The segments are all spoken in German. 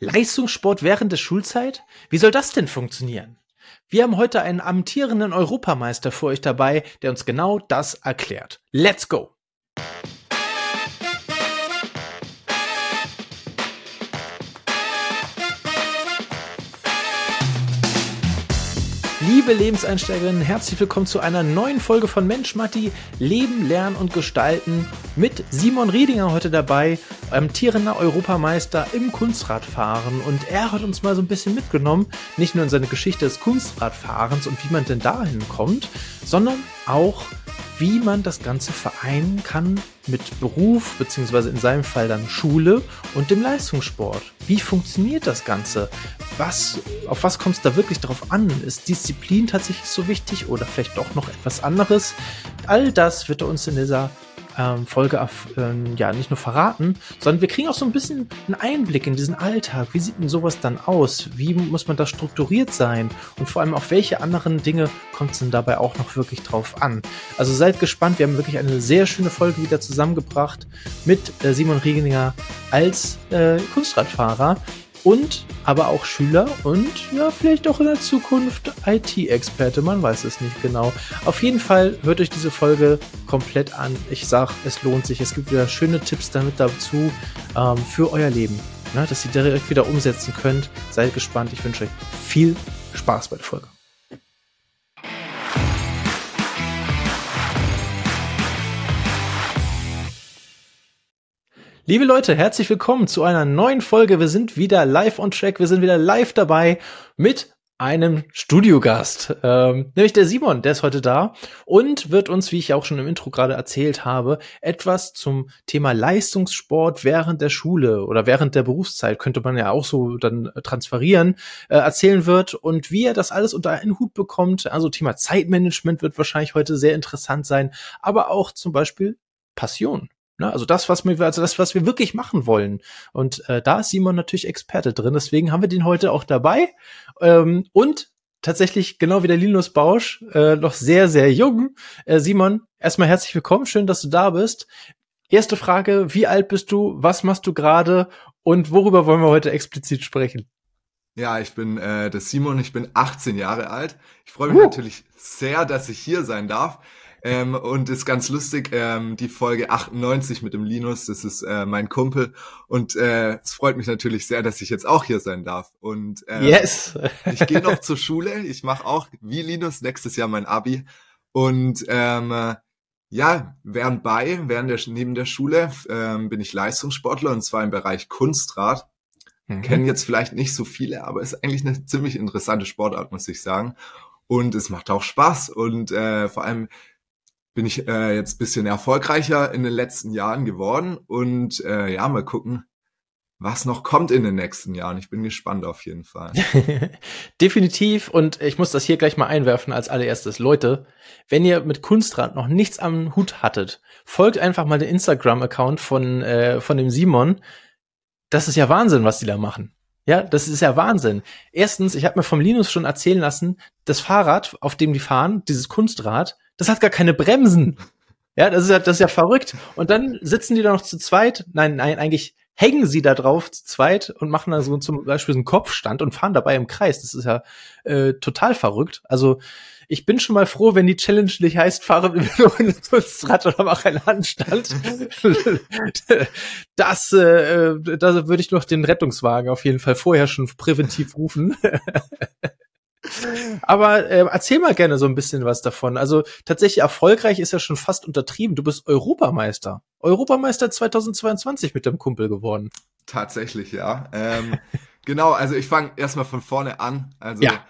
Leistungssport während der Schulzeit? Wie soll das denn funktionieren? Wir haben heute einen amtierenden Europameister für euch dabei, der uns genau das erklärt. Let's go! Liebe Lebenseinsteigerinnen, herzlich willkommen zu einer neuen Folge von Mensch Matti, Leben, Lernen und Gestalten mit Simon Riedinger heute dabei, amtierender Europameister im Kunstradfahren. Und er hat uns mal so ein bisschen mitgenommen, nicht nur in seine Geschichte des Kunstradfahrens und wie man denn dahin kommt, sondern auch wie man das Ganze vereinen kann mit Beruf, beziehungsweise in seinem Fall dann Schule und dem Leistungssport. Wie funktioniert das Ganze? Was, auf was kommt es da wirklich drauf an? Ist Disziplin tatsächlich so wichtig oder vielleicht doch noch etwas anderes? All das wird er uns in dieser ähm, Folge ähm, ja nicht nur verraten, sondern wir kriegen auch so ein bisschen einen Einblick in diesen Alltag. Wie sieht denn sowas dann aus? Wie muss man da strukturiert sein? Und vor allem auf welche anderen Dinge kommt es denn dabei auch noch wirklich drauf an? Also seid gespannt, wir haben wirklich eine sehr schöne Folge wieder zusammengebracht mit äh, Simon Riegeninger als äh, Kunstradfahrer und aber auch Schüler und ja, vielleicht auch in der Zukunft IT-Experte, man weiß es nicht genau. Auf jeden Fall hört euch diese Folge komplett an. Ich sag, es lohnt sich. Es gibt wieder schöne Tipps damit dazu ähm, für euer Leben, ne, dass ihr direkt wieder umsetzen könnt. Seid gespannt. Ich wünsche euch viel Spaß bei der Folge. Liebe Leute, herzlich willkommen zu einer neuen Folge. Wir sind wieder live on track. Wir sind wieder live dabei mit einem Studiogast, ähm, nämlich der Simon, der ist heute da und wird uns, wie ich auch schon im Intro gerade erzählt habe, etwas zum Thema Leistungssport während der Schule oder während der Berufszeit, könnte man ja auch so dann transferieren, äh, erzählen wird und wie er das alles unter einen Hut bekommt. Also Thema Zeitmanagement wird wahrscheinlich heute sehr interessant sein, aber auch zum Beispiel Passion. Ne? Also das, was wir, also das, was wir wirklich machen wollen. Und äh, da ist Simon natürlich Experte drin. Deswegen haben wir den heute auch dabei. Ähm, und tatsächlich, genau wie der Linus Bausch, äh, noch sehr, sehr jung. Äh, Simon, erstmal herzlich willkommen. Schön, dass du da bist. Erste Frage, wie alt bist du? Was machst du gerade? Und worüber wollen wir heute explizit sprechen? Ja, ich bin äh, der Simon, ich bin 18 Jahre alt. Ich freue mich uh. natürlich sehr, dass ich hier sein darf. Ähm, und ist ganz lustig, ähm, die Folge 98 mit dem Linus, das ist äh, mein Kumpel. Und äh, es freut mich natürlich sehr, dass ich jetzt auch hier sein darf. Und äh, yes. ich gehe noch zur Schule. Ich mache auch wie Linus nächstes Jahr mein Abi. Und ähm, ja, während bei, während der, neben der Schule ähm, bin ich Leistungssportler und zwar im Bereich Kunstrad. Mhm. Kennen jetzt vielleicht nicht so viele, aber ist eigentlich eine ziemlich interessante Sportart, muss ich sagen. Und es macht auch Spaß und äh, vor allem bin ich äh, jetzt bisschen erfolgreicher in den letzten Jahren geworden und äh, ja, mal gucken, was noch kommt in den nächsten Jahren. Ich bin gespannt auf jeden Fall. Definitiv. Und ich muss das hier gleich mal einwerfen als allererstes. Leute, wenn ihr mit Kunstrad noch nichts am Hut hattet, folgt einfach mal den Instagram-Account von, äh, von dem Simon. Das ist ja Wahnsinn, was die da machen. Ja, das ist ja Wahnsinn. Erstens, ich habe mir vom Linus schon erzählen lassen, das Fahrrad, auf dem die fahren, dieses Kunstrad, das hat gar keine Bremsen. Ja, das ist ja, das ist ja verrückt. Und dann sitzen die da noch zu zweit. Nein, nein, eigentlich hängen sie da drauf zu zweit und machen dann so zum Beispiel so einen Kopfstand und fahren dabei im Kreis. Das ist ja äh, total verrückt. Also ich bin schon mal froh, wenn die Challenge nicht heißt, fahre mit einem Rad oder mach einen Handstand. das, äh, da würde ich noch den Rettungswagen auf jeden Fall vorher schon präventiv rufen. Aber äh, erzähl mal gerne so ein bisschen was davon. Also tatsächlich erfolgreich ist ja schon fast untertrieben. Du bist Europameister. Europameister 2022 mit dem Kumpel geworden. Tatsächlich, ja. Ähm, genau, also ich fange erstmal von vorne an. Also ja.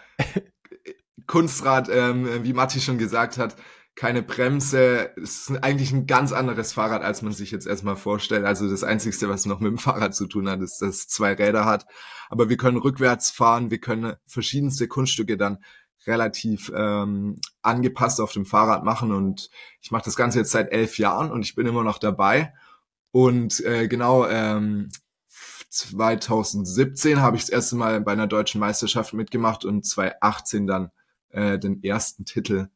Kunstrad, ähm, wie Matti schon gesagt hat, keine Bremse. Es ist eigentlich ein ganz anderes Fahrrad, als man sich jetzt erstmal vorstellt. Also das Einzige, was noch mit dem Fahrrad zu tun hat, ist, dass es zwei Räder hat. Aber wir können rückwärts fahren, wir können verschiedenste Kunststücke dann relativ ähm, angepasst auf dem Fahrrad machen. Und ich mache das Ganze jetzt seit elf Jahren und ich bin immer noch dabei. Und äh, genau, ähm, 2017 habe ich das erste Mal bei einer deutschen Meisterschaft mitgemacht und 2018 dann äh, den ersten Titel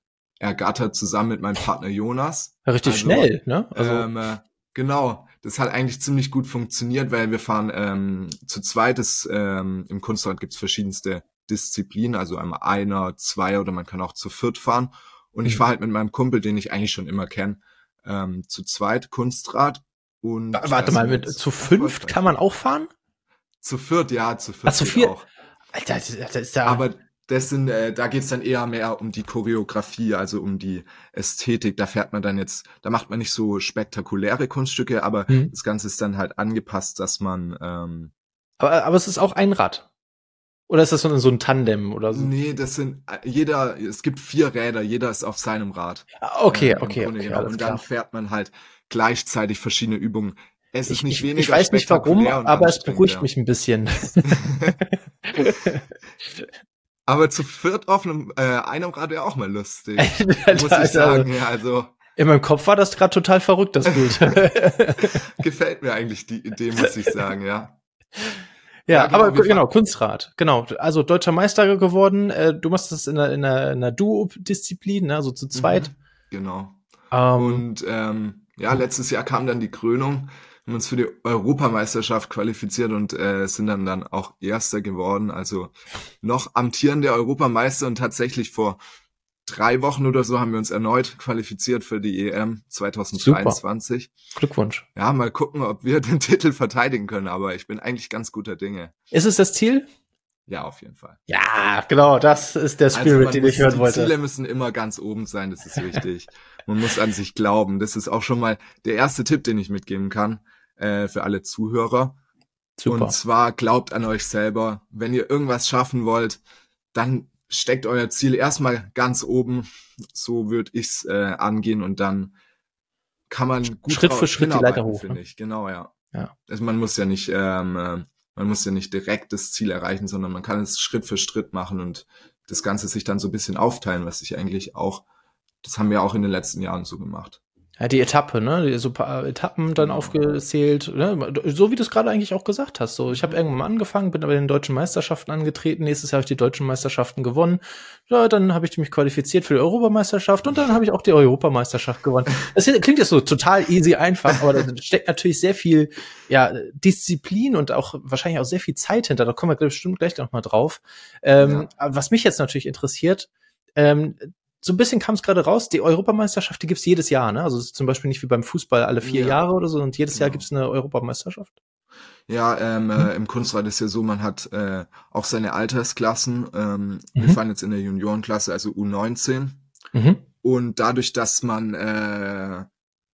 ergattert zusammen mit meinem Partner Jonas. Richtig also, schnell, ne? Also ähm, äh, genau. das hat eigentlich ziemlich gut funktioniert, weil wir fahren ähm, zu zweit. Das, ähm, Im Kunstrad gibt's verschiedenste Disziplinen, also einmal einer, zwei oder man kann auch zu viert fahren. Und ich mhm. fahre halt mit meinem Kumpel, den ich eigentlich schon immer kenne, ähm, zu zweit Kunstrad. Und Warte mal, mit zu fünft kann man auch fahren? Zu viert, ja, zu viert. Ach, zu viert? Auch. Alter, das ist ja. Aber das sind, äh, da geht's dann eher mehr um die Choreografie, also um die Ästhetik. Da fährt man dann jetzt, da macht man nicht so spektakuläre Kunststücke, aber mhm. das Ganze ist dann halt angepasst, dass man. Ähm, aber, aber es ist auch ein Rad. Oder ist das so ein Tandem oder so? Nee, das sind jeder, es gibt vier Räder, jeder ist auf seinem Rad. Ah, okay, äh, okay, okay genau. Und dann klar. fährt man halt gleichzeitig verschiedene Übungen. Es ist nicht ich, weniger Ich weiß nicht warum, aber es beruhigt ja. mich ein bisschen. aber zu viert auf einem, äh, einem Rad wäre auch mal lustig. muss ich sagen, ja, also. In meinem Kopf war das gerade total verrückt, das Bild. Gefällt mir eigentlich die Idee, muss ich sagen, ja. Ja, ja genau, aber genau, Kunstrad, genau. Also deutscher Meister geworden. Äh, du machst das in einer, in einer, in einer Duo-Disziplin, ne? also zu zweit. Mhm, genau. Um, Und ähm, ja, letztes Jahr kam dann die Krönung, haben uns für die Europameisterschaft qualifiziert und äh, sind dann dann auch Erster geworden. Also noch amtierende Europameister und tatsächlich vor drei Wochen oder so haben wir uns erneut qualifiziert für die EM 2023. Super. Glückwunsch. Ja, mal gucken, ob wir den Titel verteidigen können, aber ich bin eigentlich ganz guter Dinge. Ist es das Ziel? Ja, auf jeden Fall. Ja, genau, das ist der also Spirit, also den ich hören wollte. Die Ziele müssen immer ganz oben sein, das ist wichtig. man muss an sich glauben. Das ist auch schon mal der erste Tipp, den ich mitgeben kann äh, für alle Zuhörer. Super. Und zwar glaubt an euch selber. Wenn ihr irgendwas schaffen wollt, dann steckt euer Ziel erstmal ganz oben. So würde ich's äh, angehen und dann kann man gut Schritt für Schritt die Leiter hoch. Finde ne? ich. Genau, ja. ja. Also man muss ja nicht, ähm, äh, man muss ja nicht direkt das Ziel erreichen, sondern man kann es Schritt für Schritt machen und das Ganze sich dann so ein bisschen aufteilen, was ich eigentlich auch, das haben wir auch in den letzten Jahren so gemacht. Ja, die Etappe, ne? Die, so paar Etappen dann aufgezählt, ne? so wie du es gerade eigentlich auch gesagt hast. So, ich habe irgendwann mal angefangen, bin aber in den deutschen Meisterschaften angetreten. Nächstes Jahr habe ich die deutschen Meisterschaften gewonnen. Ja, dann habe ich mich qualifiziert für die Europameisterschaft und dann habe ich auch die Europameisterschaft gewonnen. Das klingt jetzt so total easy einfach, aber da steckt natürlich sehr viel ja, Disziplin und auch wahrscheinlich auch sehr viel Zeit hinter. Da kommen wir bestimmt gleich noch mal drauf. Ähm, ja. Was mich jetzt natürlich interessiert, ähm, so ein bisschen kam es gerade raus, die Europameisterschaft, die gibt's jedes Jahr, ne? Also zum Beispiel nicht wie beim Fußball alle vier ja. Jahre oder so und jedes genau. Jahr gibt's eine Europameisterschaft. Ja, ähm, äh, äh, im Kunstrad ist ja so, man hat äh, auch seine Altersklassen. Ähm, mhm. Wir fahren jetzt in der Juniorenklasse, also U19. Mhm. Und dadurch, dass man äh,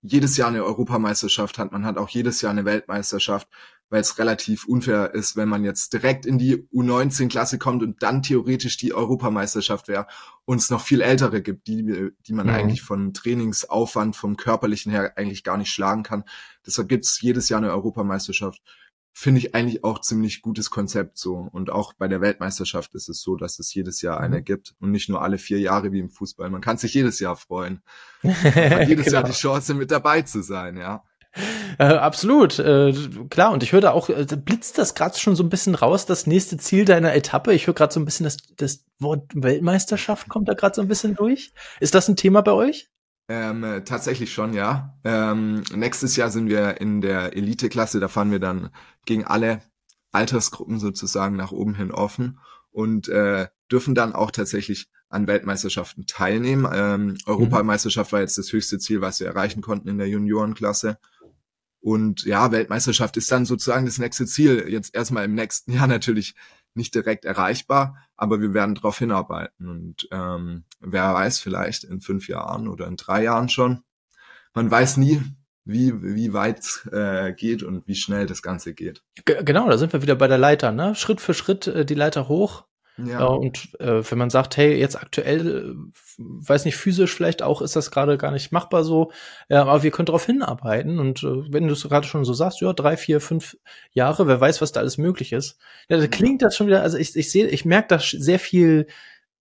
jedes Jahr eine Europameisterschaft hat, man hat auch jedes Jahr eine Weltmeisterschaft, weil es relativ unfair ist, wenn man jetzt direkt in die U19-Klasse kommt und dann theoretisch die Europameisterschaft wäre und es noch viel ältere gibt, die, die man mhm. eigentlich von Trainingsaufwand, vom körperlichen her eigentlich gar nicht schlagen kann. Deshalb gibt's jedes Jahr eine Europameisterschaft. Finde ich eigentlich auch ziemlich gutes Konzept so. Und auch bei der Weltmeisterschaft ist es so, dass es jedes Jahr eine mhm. gibt und nicht nur alle vier Jahre wie im Fußball. Man kann sich jedes Jahr freuen. Man hat jedes genau. Jahr die Chance, mit dabei zu sein, ja. Äh, absolut, äh, klar. Und ich höre da auch, äh, blitzt das gerade schon so ein bisschen raus, das nächste Ziel deiner Etappe. Ich höre gerade so ein bisschen, das, das Wort Weltmeisterschaft kommt da gerade so ein bisschen durch. Ist das ein Thema bei euch? Ähm, äh, tatsächlich schon, ja. Ähm, nächstes Jahr sind wir in der Elite-Klasse, da fahren wir dann gegen alle Altersgruppen sozusagen nach oben hin offen und äh, dürfen dann auch tatsächlich an Weltmeisterschaften teilnehmen. Ähm, mhm. Europameisterschaft war jetzt das höchste Ziel, was wir erreichen konnten in der Juniorenklasse. Und ja, Weltmeisterschaft ist dann sozusagen das nächste Ziel. Jetzt erstmal im nächsten Jahr natürlich nicht direkt erreichbar, aber wir werden darauf hinarbeiten. Und ähm, wer weiß, vielleicht in fünf Jahren oder in drei Jahren schon. Man weiß nie, wie, wie weit äh, geht und wie schnell das Ganze geht. G genau, da sind wir wieder bei der Leiter, ne? Schritt für Schritt äh, die Leiter hoch. Ja. Äh, und äh, wenn man sagt, hey, jetzt aktuell, äh, weiß nicht, physisch vielleicht auch, ist das gerade gar nicht machbar so, ja, aber wir können darauf hinarbeiten. Und äh, wenn du es gerade schon so sagst, ja, drei, vier, fünf Jahre, wer weiß, was da alles möglich ist. Ja, da klingt das schon wieder, also ich, ich sehe, ich merke da sehr viel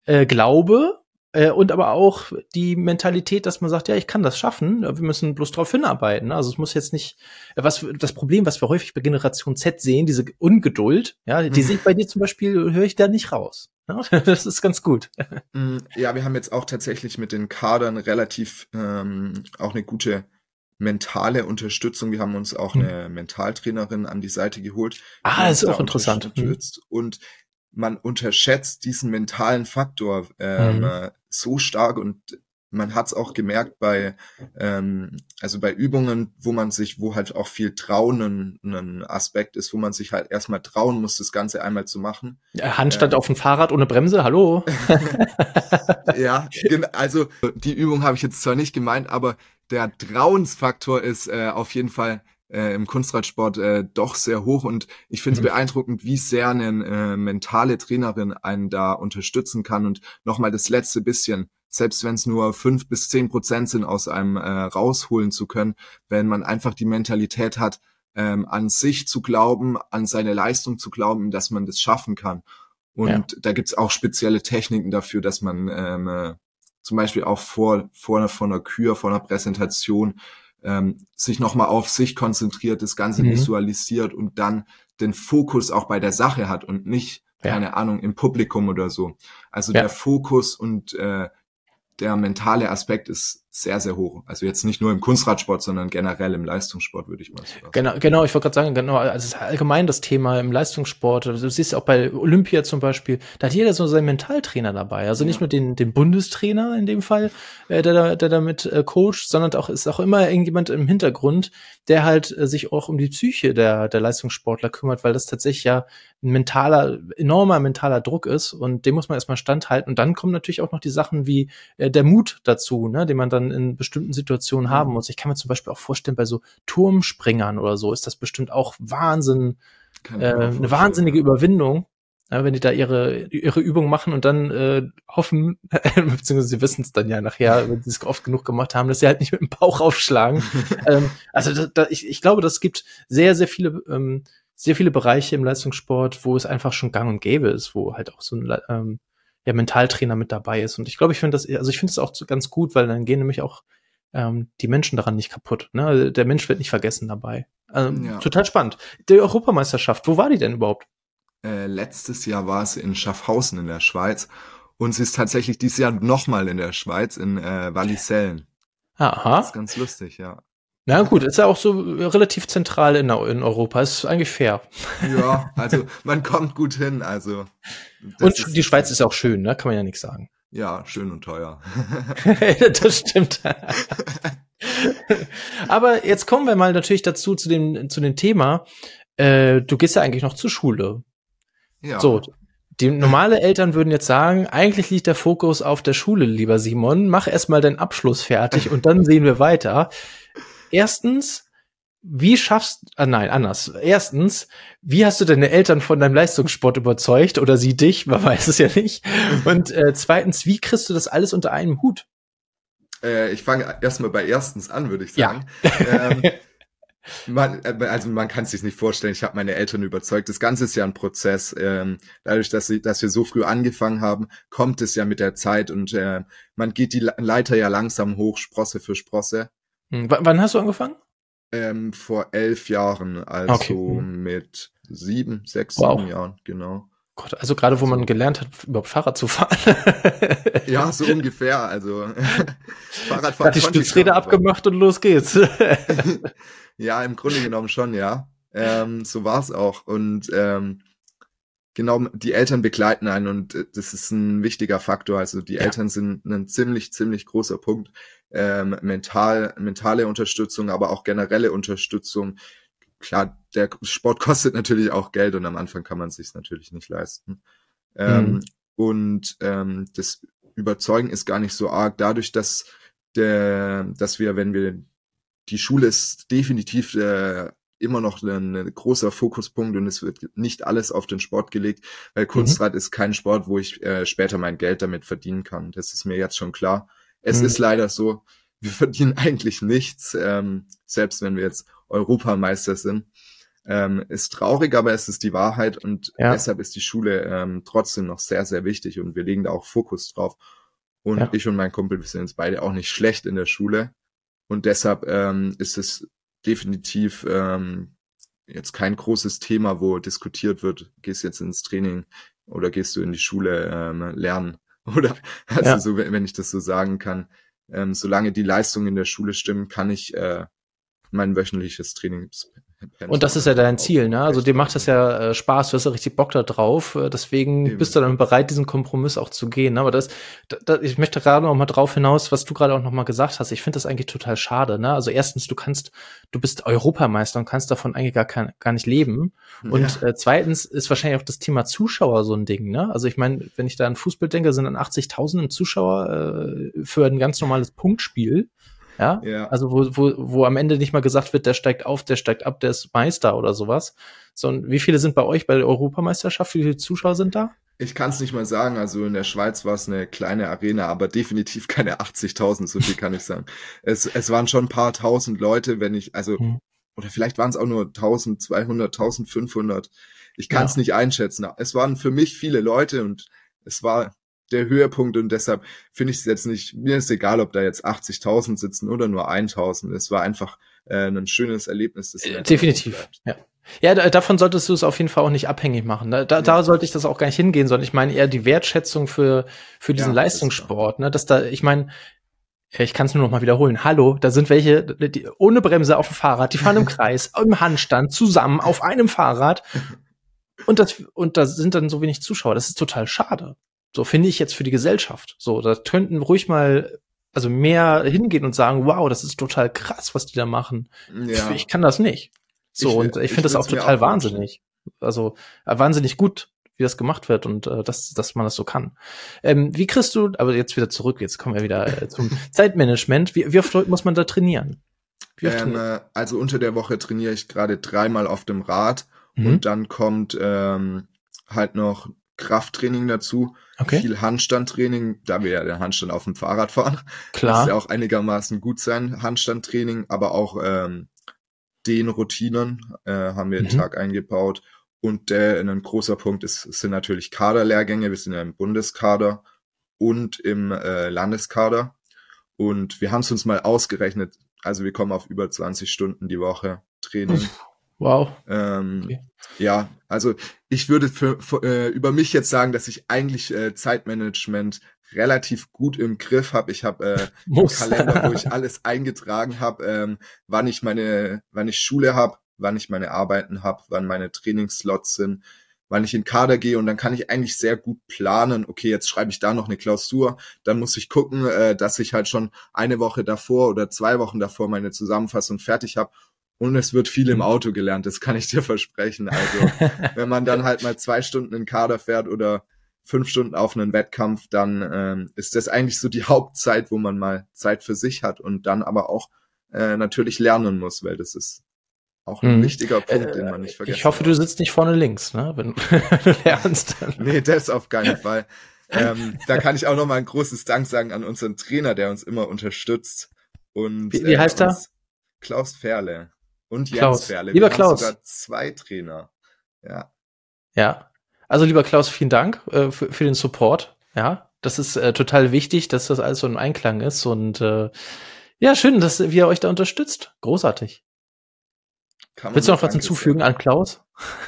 äh, Glaube äh, und aber auch die Mentalität, dass man sagt, ja, ich kann das schaffen, wir müssen bloß darauf hinarbeiten. Also es muss jetzt nicht, äh, was das Problem, was wir häufig bei Generation Z sehen, diese Ungeduld, ja, die mhm. sehe ich bei dir zum Beispiel, höre ich da nicht raus. Ja, das ist ganz gut. Mhm. Ja, wir haben jetzt auch tatsächlich mit den Kadern relativ ähm, auch eine gute mentale Unterstützung. Wir haben uns auch hm. eine Mentaltrainerin an die Seite geholt. Ah, das ist auch interessant. Mhm. Und man unterschätzt diesen mentalen Faktor ähm, mhm. so stark und man hat es auch gemerkt bei ähm, also bei Übungen, wo man sich, wo halt auch viel Trauen ein, ein Aspekt ist, wo man sich halt erstmal trauen muss, das Ganze einmal zu machen. Ja, Handstand ähm, auf dem Fahrrad ohne Bremse, hallo. ja, also die Übung habe ich jetzt zwar nicht gemeint, aber der Trauensfaktor ist äh, auf jeden Fall äh, im Kunstradsport äh, doch sehr hoch und ich finde es mhm. beeindruckend, wie sehr eine äh, mentale Trainerin einen da unterstützen kann und nochmal das letzte bisschen, selbst wenn es nur fünf bis zehn Prozent sind, aus einem äh, rausholen zu können, wenn man einfach die Mentalität hat, ähm, an sich zu glauben, an seine Leistung zu glauben, dass man das schaffen kann. Und ja. da gibt's auch spezielle Techniken dafür, dass man ähm, äh, zum Beispiel auch vor, vor, vor einer Kür, vor einer Präsentation ähm, sich nochmal auf sich konzentriert, das Ganze mhm. visualisiert und dann den Fokus auch bei der Sache hat und nicht, ja. keine Ahnung, im Publikum oder so. Also ja. der Fokus und äh, der mentale Aspekt ist sehr, sehr hoch. Also jetzt nicht nur im Kunstradsport, sondern generell im Leistungssport, würde ich mal sagen. Genau, genau, ich wollte gerade sagen, genau, also es ist allgemein das Thema im Leistungssport. Also du siehst auch bei Olympia zum Beispiel, da hat jeder so seinen Mentaltrainer dabei. Also nicht ja. nur den, den Bundestrainer in dem Fall, äh, der, da, der damit äh, coacht, sondern auch ist auch immer irgendjemand im Hintergrund, der halt äh, sich auch um die Psyche der, der Leistungssportler kümmert, weil das tatsächlich ja ein mentaler, enormer mentaler Druck ist und dem muss man erstmal standhalten. Und dann kommen natürlich auch noch die Sachen wie äh, der Mut dazu, ne, den man dann dann in bestimmten Situationen mhm. haben muss. Ich kann mir zum Beispiel auch vorstellen, bei so Turmspringern oder so ist das bestimmt auch Wahnsinn, äh, eine wahnsinnige Überwindung. Ja, wenn die da ihre, ihre Übung machen und dann äh, hoffen, beziehungsweise sie wissen es dann ja nachher, wenn sie es oft genug gemacht haben, dass sie halt nicht mit dem Bauch aufschlagen. ähm, also da, da, ich, ich glaube, das gibt sehr, sehr viele, ähm, sehr viele Bereiche im Leistungssport, wo es einfach schon gang und gäbe ist, wo halt auch so ein ähm, ja, Mentaltrainer mit dabei ist. Und ich glaube, ich finde das, also ich finde es auch ganz gut, weil dann gehen nämlich auch ähm, die Menschen daran nicht kaputt. Ne? Also der Mensch wird nicht vergessen dabei. Ähm, ja. Total spannend. Die Europameisterschaft, wo war die denn überhaupt? Äh, letztes Jahr war es in Schaffhausen in der Schweiz und sie ist tatsächlich dieses Jahr nochmal in der Schweiz, in äh, Wallisellen. Aha. Das ist ganz lustig, ja. Na gut, ist ja auch so relativ zentral in, in Europa. Ist eigentlich fair. Ja, also man kommt gut hin. Also und die Schweiz ist auch schön, ne? Kann man ja nichts sagen. Ja, schön und teuer. das stimmt. Aber jetzt kommen wir mal natürlich dazu zu dem zu dem Thema. Äh, du gehst ja eigentlich noch zur Schule. Ja. So, die normale Eltern würden jetzt sagen, eigentlich liegt der Fokus auf der Schule, lieber Simon. Mach erstmal deinen Abschluss fertig und dann sehen wir weiter. Erstens, wie schaffst, ah nein, anders. Erstens, wie hast du deine Eltern von deinem Leistungssport überzeugt oder sie dich, man weiß es ja nicht. Und äh, zweitens, wie kriegst du das alles unter einem Hut? Äh, ich fange erstmal bei erstens an, würde ich sagen. Ja. ähm, man, äh, also man kann es sich nicht vorstellen, ich habe meine Eltern überzeugt. Das Ganze ist ja ein Prozess. Ähm, dadurch, dass, sie, dass wir so früh angefangen haben, kommt es ja mit der Zeit und äh, man geht die Leiter ja langsam hoch, Sprosse für Sprosse. Hm, wann hast du angefangen? Ähm, vor elf Jahren, also okay. Hm. mit sieben, sechs, wow. sieben Jahren, genau. Gott, also gerade wo man gelernt hat, überhaupt Fahrrad zu fahren. ja, so ungefähr. Also Fahrradfahren. Hat die Stützräder abgemacht und los geht's. ja, im Grunde genommen schon, ja. Ähm, so war's auch. Und ähm, genau, die Eltern begleiten einen und äh, das ist ein wichtiger Faktor. Also die ja. Eltern sind ein ziemlich, ziemlich großer Punkt. Ähm, mental, mentale Unterstützung, aber auch generelle Unterstützung. Klar, der Sport kostet natürlich auch Geld und am Anfang kann man es sich natürlich nicht leisten. Ähm, mhm. Und ähm, das Überzeugen ist gar nicht so arg, dadurch, dass der, dass wir, wenn wir die Schule ist definitiv äh, immer noch ein, ein, großer Fokuspunkt und es wird nicht alles auf den Sport gelegt, weil mhm. Kunstrad mhm. ist kein Sport, wo ich äh, später mein Geld damit verdienen kann. Das ist mir jetzt schon klar. Es mhm. ist leider so, wir verdienen eigentlich nichts, ähm, selbst wenn wir jetzt Europameister sind. Ähm, ist traurig, aber es ist die Wahrheit und ja. deshalb ist die Schule ähm, trotzdem noch sehr, sehr wichtig und wir legen da auch Fokus drauf. Und ja. ich und mein Kumpel, wir sind jetzt beide auch nicht schlecht in der Schule. Und deshalb ähm, ist es definitiv ähm, jetzt kein großes Thema, wo diskutiert wird, gehst jetzt ins Training oder gehst du in die Schule ähm, lernen. Oder also ja. so, wenn ich das so sagen kann, ähm, solange die Leistungen in der Schule stimmen, kann ich äh, mein wöchentliches Trainings und das ist ja dein Ziel, ne? Also dir macht das ja äh, Spaß, du hast ja richtig Bock da drauf. Äh, deswegen Eben. bist du dann bereit, diesen Kompromiss auch zu gehen. Ne? Aber das, da, ich möchte gerade noch mal drauf hinaus, was du gerade auch noch mal gesagt hast. Ich finde das eigentlich total schade. Ne? Also erstens, du kannst, du bist Europameister und kannst davon eigentlich gar, kein, gar nicht leben. Und ja. äh, zweitens ist wahrscheinlich auch das Thema Zuschauer so ein Ding. Ne? Also ich meine, wenn ich da an Fußball denke, sind dann 80.000 Zuschauer äh, für ein ganz normales Punktspiel. Ja? ja. Also wo, wo, wo am Ende nicht mal gesagt wird, der steigt auf, der steigt ab, der ist Meister oder sowas. Sondern wie viele sind bei euch bei der Europameisterschaft? Wie viele Zuschauer sind da? Ich kann es nicht mal sagen. Also in der Schweiz war es eine kleine Arena, aber definitiv keine 80.000, so viel kann ich sagen. Es, es waren schon ein paar tausend Leute, wenn ich, also, hm. oder vielleicht waren es auch nur 1200, 1500. Ich kann es ja. nicht einschätzen. Es waren für mich viele Leute und es war der Höhepunkt und deshalb finde ich es jetzt nicht, mir ist egal, ob da jetzt 80.000 sitzen oder nur 1.000. Es war einfach äh, ein schönes Erlebnis. Das äh, Definitiv, ja. Ja, davon solltest du es auf jeden Fall auch nicht abhängig machen. Ne? Da, da sollte ich das auch gar nicht hingehen, sondern ich meine eher die Wertschätzung für, für diesen ja, Leistungssport. Ne? Dass da, ich meine, ich kann es nur noch mal wiederholen. Hallo, da sind welche die, ohne Bremse auf dem Fahrrad, die fahren im Kreis, im Handstand, zusammen auf einem Fahrrad. Und das, und da sind dann so wenig Zuschauer. Das ist total schade. So finde ich jetzt für die Gesellschaft. So, da könnten ruhig mal also mehr hingehen und sagen, wow, das ist total krass, was die da machen. Ja. Ich, ich kann das nicht. So, ich, und ich finde das auch total auch wahnsinnig. Also äh, wahnsinnig gut, wie das gemacht wird und äh, dass, dass man das so kann. Ähm, wie kriegst du, aber jetzt wieder zurück, jetzt kommen wir wieder äh, zum Zeitmanagement. Wie, wie oft muss man da trainieren? Ähm, äh, also unter der Woche trainiere ich gerade dreimal auf dem Rad mhm. und dann kommt ähm, halt noch Krafttraining dazu, okay. viel Handstandtraining, da wir ja den Handstand auf dem Fahrrad fahren. Klar. Ist ja auch einigermaßen gut sein, Handstandtraining, aber auch ähm, den Routinen äh, haben wir mhm. den Tag eingebaut. Und der ein großer Punkt ist, sind natürlich Kaderlehrgänge. Wir sind ja im Bundeskader und im äh, Landeskader. Und wir haben es uns mal ausgerechnet. Also wir kommen auf über 20 Stunden die Woche Training. Wow. Ähm, okay. Ja, also ich würde für, für, äh, über mich jetzt sagen, dass ich eigentlich äh, Zeitmanagement relativ gut im Griff habe. Ich habe äh, einen Kalender, wo ich alles eingetragen habe, ähm, wann ich meine, wann ich Schule habe, wann ich meine Arbeiten habe, wann meine Trainingsslots sind, wann ich in Kader gehe und dann kann ich eigentlich sehr gut planen, okay, jetzt schreibe ich da noch eine Klausur, dann muss ich gucken, äh, dass ich halt schon eine Woche davor oder zwei Wochen davor meine Zusammenfassung fertig habe und es wird viel im mhm. Auto gelernt, das kann ich dir versprechen. Also wenn man dann halt mal zwei Stunden in Kader fährt oder fünf Stunden auf einen Wettkampf, dann ähm, ist das eigentlich so die Hauptzeit, wo man mal Zeit für sich hat und dann aber auch äh, natürlich lernen muss, weil das ist auch ein mhm. wichtiger Punkt, den man nicht vergessen Ich hoffe, du sitzt nicht vorne links, ne? wenn du lernst. Dann. Nee, das auf keinen Fall. ähm, da kann ich auch noch mal ein großes Dank sagen an unseren Trainer, der uns immer unterstützt. Und, wie, wie heißt äh, er? Klaus Ferle. Und Jens Klaus. Ferle. Lieber Klaus. sogar zwei Trainer. Ja. Ja. Also lieber Klaus, vielen Dank äh, für, für den Support. Ja, das ist äh, total wichtig, dass das alles so im Einklang ist. Und äh, ja, schön, dass ihr euch da unterstützt. Großartig. Willst du noch was hinzufügen sagen. an Klaus?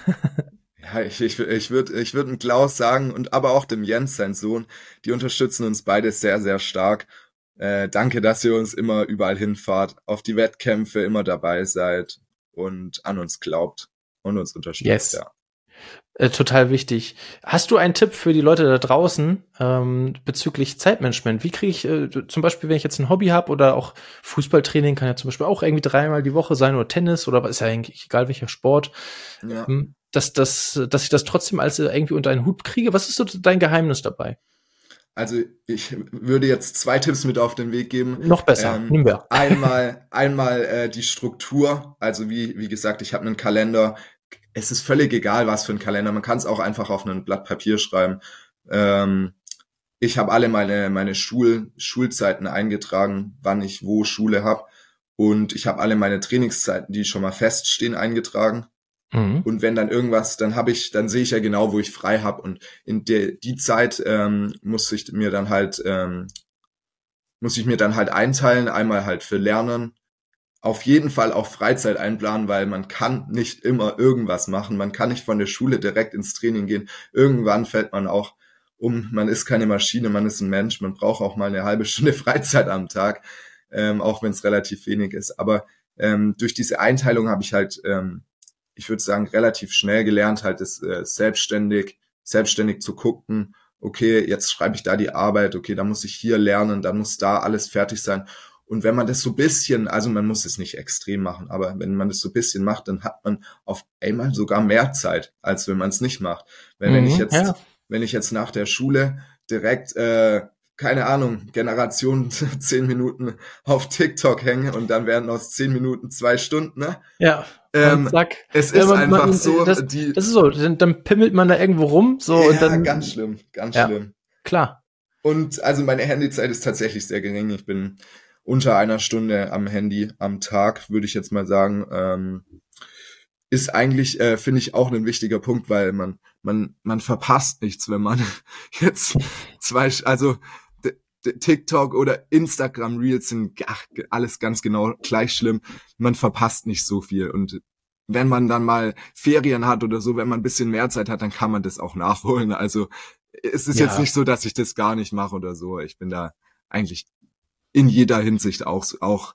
Ja, ich, ich, ich würde ich würd Klaus sagen und aber auch dem Jens, sein Sohn, die unterstützen uns beide sehr, sehr stark. Äh, danke, dass ihr uns immer überall hinfahrt, auf die Wettkämpfe immer dabei seid und an uns glaubt und uns unterstützt. Yes. Ja. Äh, total wichtig. Hast du einen Tipp für die Leute da draußen ähm, bezüglich Zeitmanagement? Wie kriege ich äh, zum Beispiel, wenn ich jetzt ein Hobby habe oder auch Fußballtraining kann ja zum Beispiel auch irgendwie dreimal die Woche sein oder Tennis oder ist ja eigentlich egal welcher Sport, ja. ähm, dass, dass, dass ich das trotzdem als irgendwie unter einen Hut kriege. Was ist so dein Geheimnis dabei? Also ich würde jetzt zwei Tipps mit auf den Weg geben. Noch besser. Ähm, Nehmen wir. Einmal, einmal äh, die Struktur. Also wie, wie gesagt, ich habe einen Kalender. Es ist völlig egal, was für ein Kalender. Man kann es auch einfach auf ein Blatt Papier schreiben. Ähm, ich habe alle meine, meine Schul, Schulzeiten eingetragen, wann ich wo Schule habe. Und ich habe alle meine Trainingszeiten, die schon mal feststehen, eingetragen. Mhm. Und wenn dann irgendwas, dann habe ich, dann sehe ich ja genau, wo ich frei habe. Und in der die Zeit ähm, muss ich mir dann halt, ähm, muss ich mir dann halt einteilen, einmal halt für Lernen, auf jeden Fall auch Freizeit einplanen, weil man kann nicht immer irgendwas machen. Man kann nicht von der Schule direkt ins Training gehen. Irgendwann fällt man auch um. Man ist keine Maschine, man ist ein Mensch. Man braucht auch mal eine halbe Stunde Freizeit am Tag, ähm, auch wenn es relativ wenig ist. Aber ähm, durch diese Einteilung habe ich halt, ähm, ich würde sagen, relativ schnell gelernt, halt das äh, selbstständig, selbstständig zu gucken, okay, jetzt schreibe ich da die Arbeit, okay, da muss ich hier lernen, dann muss da alles fertig sein. Und wenn man das so bisschen, also man muss es nicht extrem machen, aber wenn man das so bisschen macht, dann hat man auf einmal sogar mehr Zeit, als wenn man es nicht macht. Wenn, mhm, wenn ich jetzt, ja. wenn ich jetzt nach der Schule direkt äh, keine Ahnung, Generation zehn Minuten auf TikTok hänge und dann werden aus zehn Minuten zwei Stunden, ne? Ja. Ähm, zack. Es ist man, einfach man, so, das, die. Das ist so, dann, dann, pimmelt man da irgendwo rum, so ja, und dann. ganz schlimm, ganz ja, schlimm. Klar. Und also meine Handyzeit ist tatsächlich sehr gering. Ich bin unter einer Stunde am Handy am Tag, würde ich jetzt mal sagen. Ähm, ist eigentlich, äh, finde ich, auch ein wichtiger Punkt, weil man, man, man verpasst nichts, wenn man jetzt zwei, also TikTok oder Instagram Reels sind ach, alles ganz genau gleich schlimm. Man verpasst nicht so viel und wenn man dann mal Ferien hat oder so, wenn man ein bisschen mehr Zeit hat, dann kann man das auch nachholen. Also es ist ja. jetzt nicht so, dass ich das gar nicht mache oder so. Ich bin da eigentlich in jeder Hinsicht auch, auch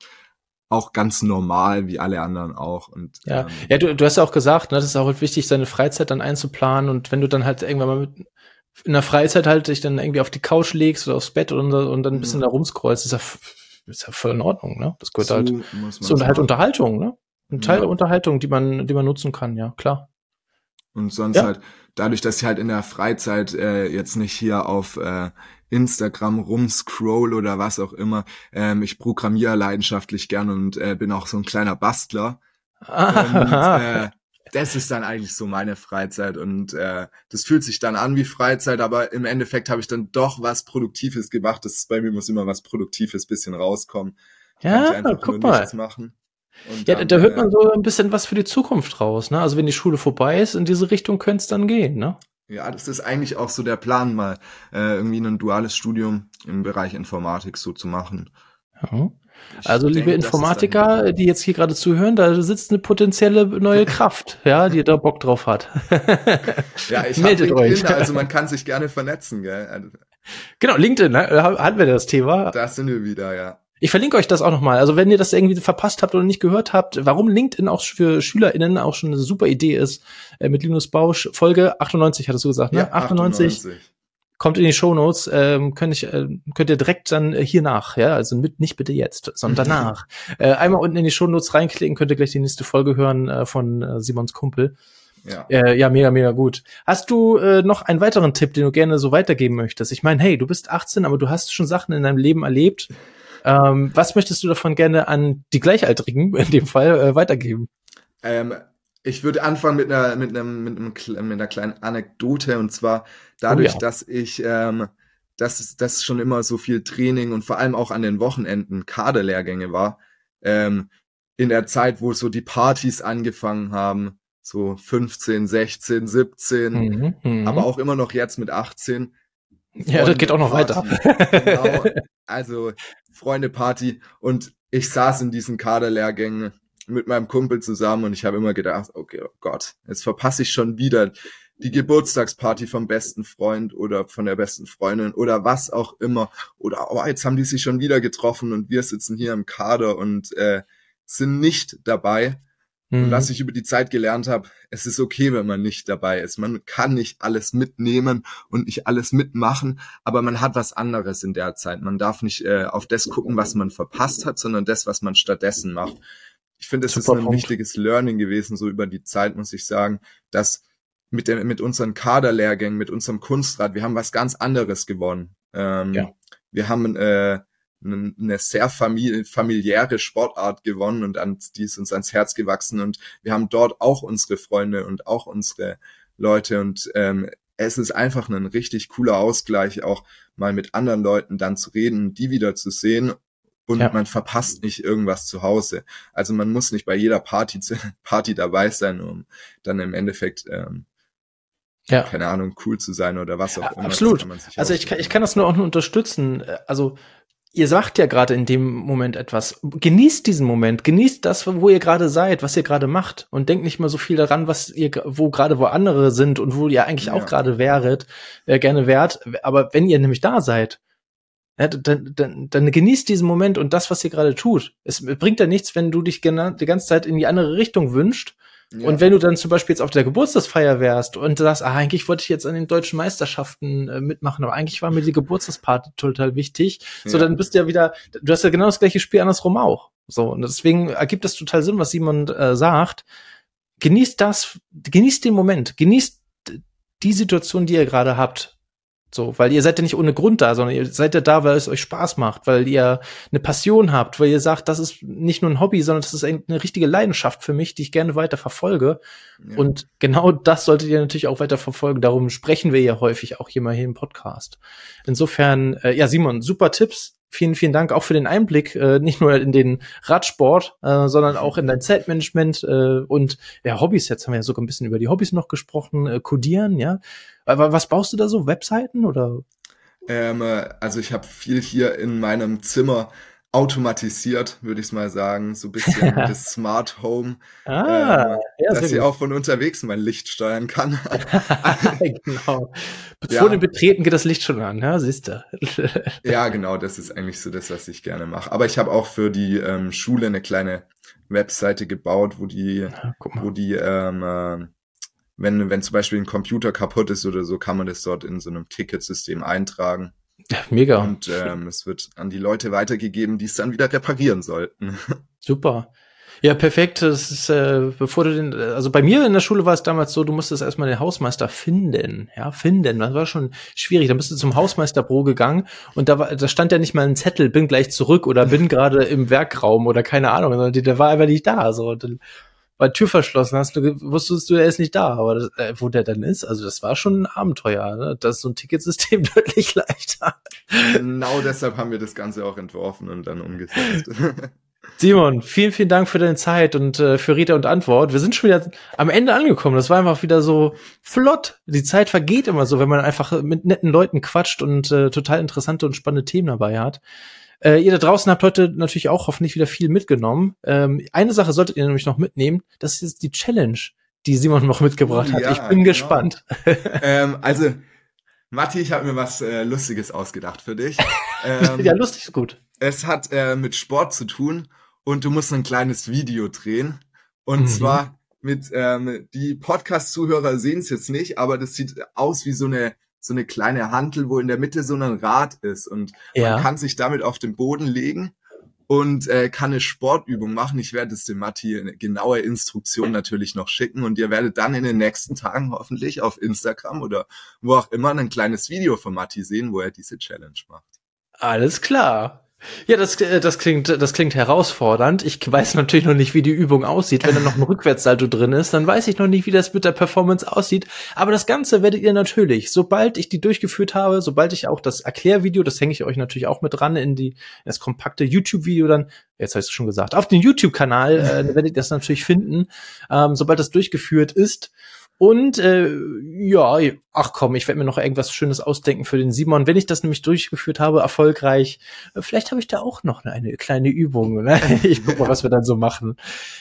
auch ganz normal wie alle anderen auch. Und, ja, ähm, ja du, du hast ja auch gesagt, ne, das ist auch wichtig, seine Freizeit dann einzuplanen und wenn du dann halt irgendwann mal mit, in der Freizeit halt dich dann irgendwie auf die Couch legst oder aufs Bett und, und dann ein bisschen mhm. da rumscrollst, ist ja, ist ja voll in Ordnung, ne? Das gehört so halt so halt Unterhaltung, ne? Ein Teil ja. der Unterhaltung, die man, die man nutzen kann, ja, klar. Und sonst ja. halt, dadurch, dass ich halt in der Freizeit äh, jetzt nicht hier auf äh, Instagram rumscroll oder was auch immer, ähm, ich programmiere leidenschaftlich gern und äh, bin auch so ein kleiner Bastler. Ah. Und, äh, das ist dann eigentlich so meine Freizeit und äh, das fühlt sich dann an wie Freizeit, aber im Endeffekt habe ich dann doch was Produktives gemacht. Das ist, bei mir muss immer was Produktives bisschen rauskommen. Ja, guck mal. Machen. Und ja, dann, da hört man äh, so ein bisschen was für die Zukunft raus. Ne? Also wenn die Schule vorbei ist, in diese Richtung könnte es dann gehen. Ne? Ja, das ist eigentlich auch so der Plan, mal äh, irgendwie ein duales Studium im Bereich Informatik so zu machen. Ja. Also, denke, liebe Informatiker, die jetzt hier gerade zuhören, da sitzt eine potenzielle neue Kraft, ja, die da Bock drauf hat. ja, ich Meldet euch. also man kann sich gerne vernetzen, gell? Also genau, LinkedIn, ne? hatten wir das Thema. Da sind wir wieder, ja. Ich verlinke euch das auch nochmal. Also wenn ihr das irgendwie verpasst habt oder nicht gehört habt, warum LinkedIn auch für SchülerInnen auch schon eine super Idee ist, äh, mit Linus Bausch, Folge 98 hattest du gesagt, ne? Ja, 98. 98 kommt in die Show Notes, ähm, könnt, ich, äh, könnt ihr direkt dann äh, hier nach, ja, also mit, nicht bitte jetzt, sondern danach. äh, einmal unten in die Show Notes reinklicken, könnt ihr gleich die nächste Folge hören äh, von äh, Simons Kumpel. Ja. Äh, ja, mega, mega gut. Hast du äh, noch einen weiteren Tipp, den du gerne so weitergeben möchtest? Ich meine, hey, du bist 18, aber du hast schon Sachen in deinem Leben erlebt. Ähm, was möchtest du davon gerne an die Gleichaltrigen in dem Fall äh, weitergeben? Ähm, ich würde anfangen mit einer, mit, einem, mit, einem, mit einer kleinen Anekdote und zwar dadurch, oh ja. dass ich, ähm, dass das schon immer so viel Training und vor allem auch an den Wochenenden Kaderlehrgänge war, ähm, in der Zeit, wo so die Partys angefangen haben, so 15, 16, 17, mhm, mhm, aber auch immer noch jetzt mit 18. Ja, das geht auch noch Party, weiter. genau, also Freunde Party und ich saß in diesen Kaderlehrgängen mit meinem Kumpel zusammen und ich habe immer gedacht, okay, oh Gott, jetzt verpasse ich schon wieder die Geburtstagsparty vom besten Freund oder von der besten Freundin oder was auch immer. Oder oh, jetzt haben die sich schon wieder getroffen und wir sitzen hier im Kader und äh, sind nicht dabei. Mhm. Und was ich über die Zeit gelernt habe, es ist okay, wenn man nicht dabei ist. Man kann nicht alles mitnehmen und nicht alles mitmachen, aber man hat was anderes in der Zeit. Man darf nicht äh, auf das gucken, was man verpasst hat, sondern das, was man stattdessen macht ich finde, es ist ein Punkt. wichtiges Learning gewesen, so über die Zeit, muss ich sagen, dass mit, der, mit unseren Kaderlehrgängen, mit unserem Kunstrat, wir haben was ganz anderes gewonnen. Ähm, ja. Wir haben äh, eine sehr famili familiäre Sportart gewonnen und an, die ist uns ans Herz gewachsen und wir haben dort auch unsere Freunde und auch unsere Leute und ähm, es ist einfach ein richtig cooler Ausgleich, auch mal mit anderen Leuten dann zu reden, die wieder zu sehen und ja. man verpasst nicht irgendwas zu Hause. Also man muss nicht bei jeder Party, Party dabei sein, um dann im Endeffekt ähm, ja. keine Ahnung, cool zu sein oder was auch immer. Absolut. Also ich kann, ich kann das nur auch nur unterstützen. Also ihr sagt ja gerade in dem Moment etwas. Genießt diesen Moment, genießt das, wo ihr gerade seid, was ihr gerade macht und denkt nicht mal so viel daran, was ihr, wo gerade wo andere sind und wo ihr eigentlich ja. auch gerade wäret, äh, gerne wärt. Aber wenn ihr nämlich da seid, ja, dann, dann, dann genießt diesen Moment und das, was ihr gerade tut. Es bringt ja nichts, wenn du dich die ganze Zeit in die andere Richtung wünscht. Ja. Und wenn du dann zum Beispiel jetzt auf der Geburtstagsfeier wärst und sagst, ah, eigentlich wollte ich jetzt an den deutschen Meisterschaften äh, mitmachen, aber eigentlich war mir die Geburtstagsparty total wichtig. Ja. So, dann bist du ja wieder, du hast ja genau das gleiche Spiel andersrum auch. So, und deswegen ergibt es total Sinn, was Simon äh, sagt. Genießt das, genießt den Moment, genießt die Situation, die ihr gerade habt. So, weil ihr seid ja nicht ohne Grund da, sondern ihr seid ja da, weil es euch Spaß macht, weil ihr eine Passion habt, weil ihr sagt, das ist nicht nur ein Hobby, sondern das ist eine richtige Leidenschaft für mich, die ich gerne weiter verfolge. Ja. Und genau das solltet ihr natürlich auch weiter verfolgen. Darum sprechen wir ja häufig auch hier mal hier im Podcast. Insofern, äh, ja, Simon, super Tipps. Vielen, vielen Dank auch für den Einblick, äh, nicht nur in den Radsport, äh, sondern auch in dein Zeitmanagement äh, und ja, Hobbys. Jetzt haben wir ja sogar ein bisschen über die Hobbys noch gesprochen, äh, Codieren, ja. Aber was baust du da so? Webseiten oder? Ähm, äh, also ich habe viel hier in meinem Zimmer automatisiert, würde ich mal sagen, so ein bisschen das Smart Home, ah, ähm, ja, dass ich auch von unterwegs mein Licht steuern kann. genau. Ja. Vor dem Betreten geht das Licht schon an, ja, siehst du. ja, genau, das ist eigentlich so das, was ich gerne mache. Aber ich habe auch für die ähm, Schule eine kleine Webseite gebaut, wo die, ja, wo die ähm, äh, wenn, wenn zum Beispiel ein Computer kaputt ist oder so, kann man das dort in so einem Ticketsystem eintragen. Ja, mega. Und ähm, es wird an die Leute weitergegeben, die es dann wieder reparieren sollten. Super. Ja, perfekt. Das ist, äh, bevor du den, also bei mir in der Schule war es damals so, du musstest erstmal den Hausmeister finden. Ja, finden. Das war schon schwierig. Dann bist du zum Hausmeisterbüro gegangen und da war, da stand ja nicht mal ein Zettel, bin gleich zurück oder bin gerade im Werkraum oder keine Ahnung, sondern der war einfach nicht da. So, und dann war Tür verschlossen hast, du wusstest du, er ist nicht da, aber das, äh, wo der dann ist, also das war schon ein Abenteuer, ne? Das ist so ein Ticketsystem deutlich leichter. Genau deshalb haben wir das Ganze auch entworfen und dann umgesetzt. Simon, vielen, vielen Dank für deine Zeit und äh, für Rede und Antwort. Wir sind schon wieder am Ende angekommen. Das war einfach wieder so flott. Die Zeit vergeht immer so, wenn man einfach mit netten Leuten quatscht und äh, total interessante und spannende Themen dabei hat. Äh, ihr da draußen habt heute natürlich auch hoffentlich wieder viel mitgenommen. Ähm, eine Sache solltet ihr nämlich noch mitnehmen. Das ist die Challenge, die Simon noch mitgebracht hat. Ja, ich bin genau. gespannt. ähm, also, Matti, ich habe mir was äh, Lustiges ausgedacht für dich. Ähm, ja, lustig ist gut. Es hat äh, mit Sport zu tun und du musst ein kleines Video drehen. Und mhm. zwar mit, ähm, die Podcast-Zuhörer sehen es jetzt nicht, aber das sieht aus wie so eine so eine kleine Hantel, wo in der Mitte so ein Rad ist und ja. man kann sich damit auf den Boden legen und äh, kann eine Sportübung machen. Ich werde es dem Matti eine genaue Instruktion natürlich noch schicken und ihr werdet dann in den nächsten Tagen hoffentlich auf Instagram oder wo auch immer ein kleines Video von Matti sehen, wo er diese Challenge macht. Alles klar. Ja, das, äh, das klingt, das klingt herausfordernd. Ich weiß natürlich noch nicht, wie die Übung aussieht. Wenn da noch ein Rückwärtssalto drin ist, dann weiß ich noch nicht, wie das mit der Performance aussieht. Aber das Ganze werdet ihr natürlich, sobald ich die durchgeführt habe, sobald ich auch das Erklärvideo, das hänge ich euch natürlich auch mit dran in die, in das kompakte YouTube-Video dann, jetzt habe ich es schon gesagt, auf den YouTube-Kanal äh, werdet ihr das natürlich finden. Ähm, sobald das durchgeführt ist, und äh, ja, ach komm, ich werde mir noch irgendwas Schönes ausdenken für den Simon. Wenn ich das nämlich durchgeführt habe, erfolgreich, äh, vielleicht habe ich da auch noch eine kleine Übung. Ne? Ich guck mal, was wir dann so machen.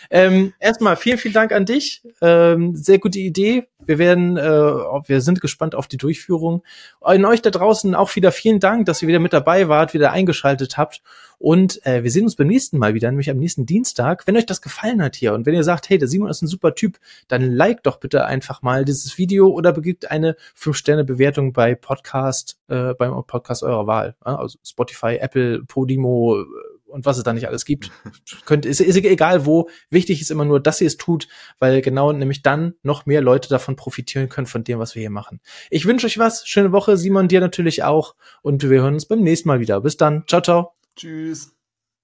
Ähm, erstmal vielen, vielen Dank an dich. Ähm, sehr gute Idee. Wir werden, äh, wir sind gespannt auf die Durchführung. An euch da draußen auch wieder vielen Dank, dass ihr wieder mit dabei wart, wieder eingeschaltet habt. Und äh, wir sehen uns beim nächsten Mal wieder, nämlich am nächsten Dienstag. Wenn euch das gefallen hat hier und wenn ihr sagt, hey, der Simon ist ein super Typ, dann like doch bitte einfach mal dieses Video oder begibt eine 5-Sterne-Bewertung bei Podcast, äh, beim Podcast eurer Wahl. Also Spotify, Apple, Podimo äh, und was es da nicht alles gibt. Könnt, ist, ist egal wo. Wichtig ist immer nur, dass ihr es tut, weil genau nämlich dann noch mehr Leute davon profitieren können von dem, was wir hier machen. Ich wünsche euch was. Schöne Woche. Simon, dir natürlich auch. Und wir hören uns beim nächsten Mal wieder. Bis dann. Ciao, ciao. Tschüss.